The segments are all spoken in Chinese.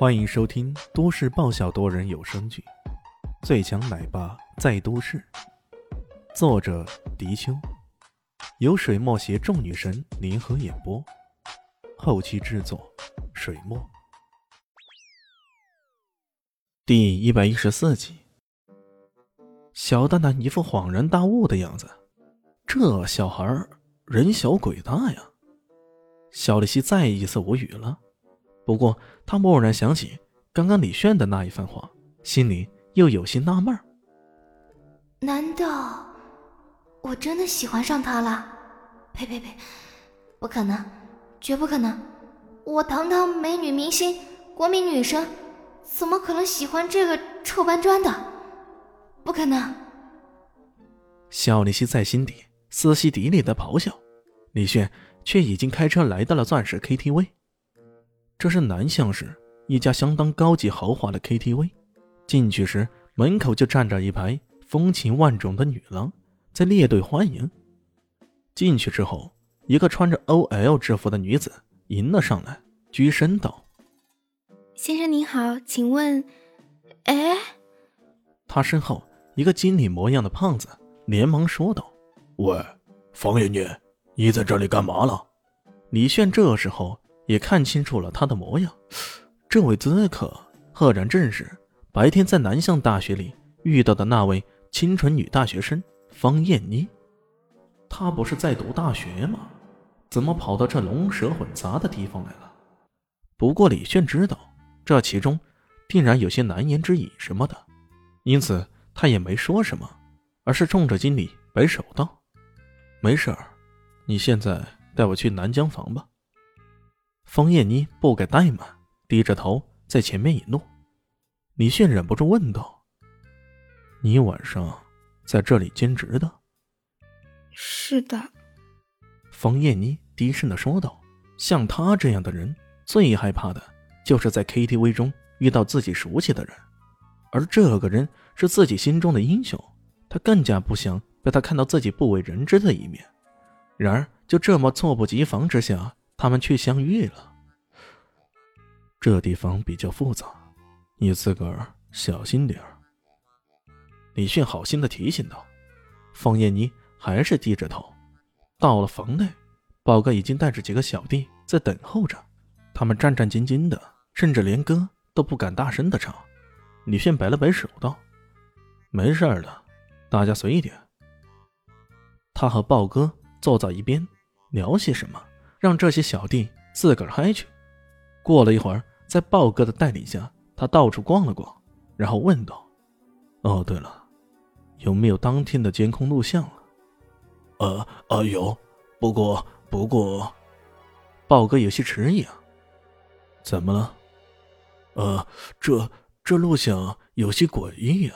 欢迎收听都市爆笑多人有声剧《最强奶爸在都市》，作者：迪秋，由水墨携众女神联合演播，后期制作：水墨。第一百一十四集，小蛋蛋一副恍然大悟的样子，这小孩人小鬼大呀！小丽西再一次无语了。不过，他蓦然想起刚刚李炫的那一番话，心里又有些纳闷儿。难道我真的喜欢上他了？呸呸呸！不可能，绝不可能！我堂堂美女明星、国民女神，怎么可能喜欢这个臭搬砖的？不可能！肖丽西在心底撕心底里的咆哮，李炫却已经开车来到了钻石 KTV。这是南巷市一家相当高级豪华的 KTV。进去时，门口就站着一排风情万种的女郎，在列队欢迎。进去之后，一个穿着 OL 制服的女子迎了上来，鞠身道：“先生您好，请问……哎。”他身后一个经理模样的胖子连忙说道：“喂，方爷爷，你在这里干嘛了？”李炫这时候。也看清楚了他的模样，这位咨客赫然正是白天在南向大学里遇到的那位清纯女大学生方艳妮。她不是在读大学吗？怎么跑到这龙蛇混杂的地方来了？不过李炫知道这其中定然有些难言之隐什么的，因此他也没说什么，而是冲着经理摆手道：“没事儿，你现在带我去南江房吧。”方艳妮不敢怠慢，低着头在前面引路。李迅忍不住问道：“你晚上在这里兼职的？”“是的。”方艳妮低声的说道。像他这样的人，最害怕的就是在 KTV 中遇到自己熟悉的人，而这个人是自己心中的英雄，他更加不想被他看到自己不为人知的一面。然而，就这么猝不及防之下。他们却相遇了。这地方比较复杂，你自个儿小心点儿。李迅好心的提醒道。方艳妮还是低着头。到了房内，宝哥已经带着几个小弟在等候着。他们战战兢兢的，甚至连歌都不敢大声的唱。李迅摆了摆手道：“没事的，大家随意点。”他和豹哥坐在一边，聊些什么。让这些小弟自个儿嗨去。过了一会儿，在豹哥的带领下，他到处逛了逛，然后问道：“哦，对了，有没有当天的监控录像啊？”“呃呃，有，不过不过……”豹哥有些迟疑啊。“怎么了？”“呃，这这录像有些诡异呀。”“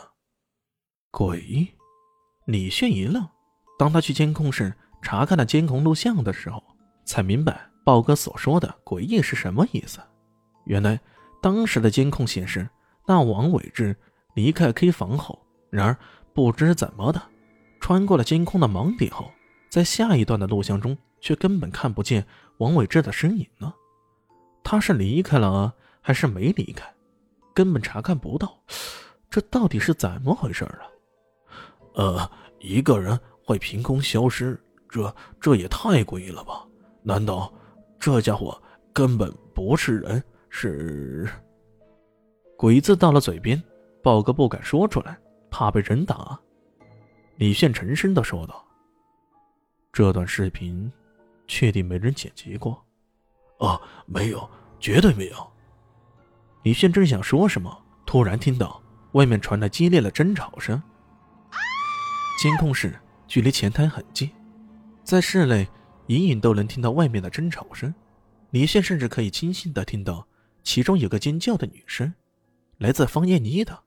诡异？”李炫一愣。当他去监控室查看了监控录像的时候。才明白豹哥所说的诡异是什么意思。原来当时的监控显示，那王伟志离开 K 房后，然而不知怎么的，穿过了监控的盲点后，在下一段的录像中却根本看不见王伟志的身影呢。他是离开了还是没离开？根本查看不到。这到底是怎么回事啊？呃，一个人会凭空消失，这这也太诡异了吧？难道这家伙根本不是人，是鬼字到了嘴边，豹哥不敢说出来，怕被人打。李炫沉声的说道：“这段视频确定没人剪辑过？”“哦，没有，绝对没有。”李炫正想说什么，突然听到外面传来激烈的争吵声。监控室距离前台很近，在室内。隐隐都能听到外面的争吵声，李炫甚至可以清晰的听到其中有个尖叫的女生，来自方艳妮的。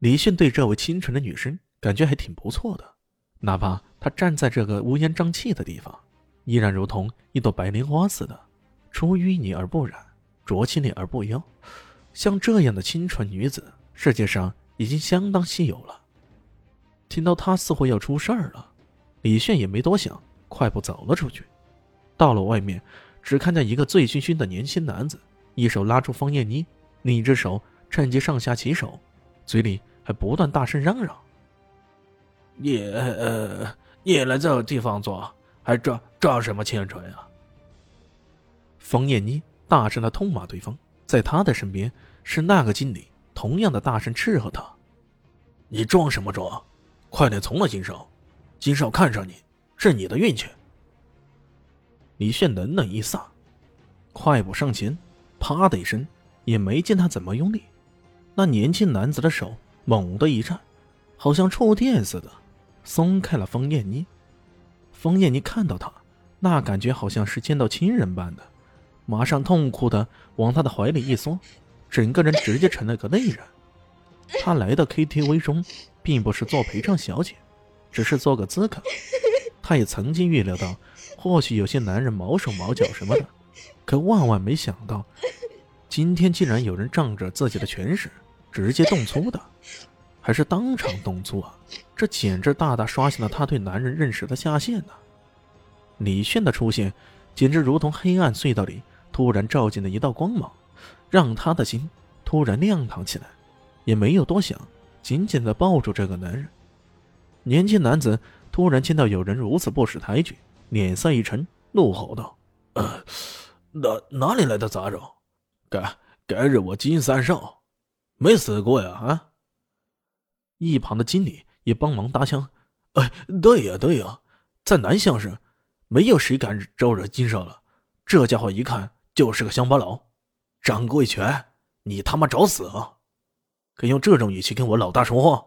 李炫对这位清纯的女生感觉还挺不错的，哪怕她站在这个乌烟瘴气的地方，依然如同一朵白莲花似的，出淤泥而不染，濯清涟而不妖。像这样的清纯女子，世界上已经相当稀有了。听到她似乎要出事儿了，李炫也没多想。快步走了出去，到了外面，只看见一个醉醺醺的年轻男子一手拉住方艳妮，另一只手趁机上下其手，嘴里还不断大声嚷嚷：“你呃，你来这个地方做，还装装什么清纯啊？”方艳妮大声的痛骂对方，在他的身边是那个经理，同样的大声斥喝他：“你装什么装？快点从了金少，金少看上你是你的运气。”李炫冷冷一撒，快步上前，啪的一声，也没见他怎么用力，那年轻男子的手猛地一颤，好像触电似的，松开了方艳妮。方艳妮看到他，那感觉好像是见到亲人般的，马上痛苦的往他的怀里一缩，整个人直接成了个泪人。他来到 KTV 中，并不是做陪唱小姐，只是做个资客。他也曾经预料到。或许有些男人毛手毛脚什么的，可万万没想到，今天竟然有人仗着自己的权势，直接动粗的，还是当场动粗啊！这简直大大刷新了他对男人认识的下限呢。李炫的出现，简直如同黑暗隧道里突然照进了一道光芒，让他的心突然亮堂起来，也没有多想，紧紧的抱住这个男人。年轻男子突然见到有人如此不识抬举。脸色一沉，怒吼道：“呃，哪哪里来的杂种？该该惹我金三少没死过呀！”啊！一旁的经理也帮忙搭腔：“哎，对呀对呀，在南乡上，没有谁敢招惹金少了。这家伙一看就是个乡巴佬，掌过一拳，你他妈找死啊！敢用这种语气跟我老大说话！”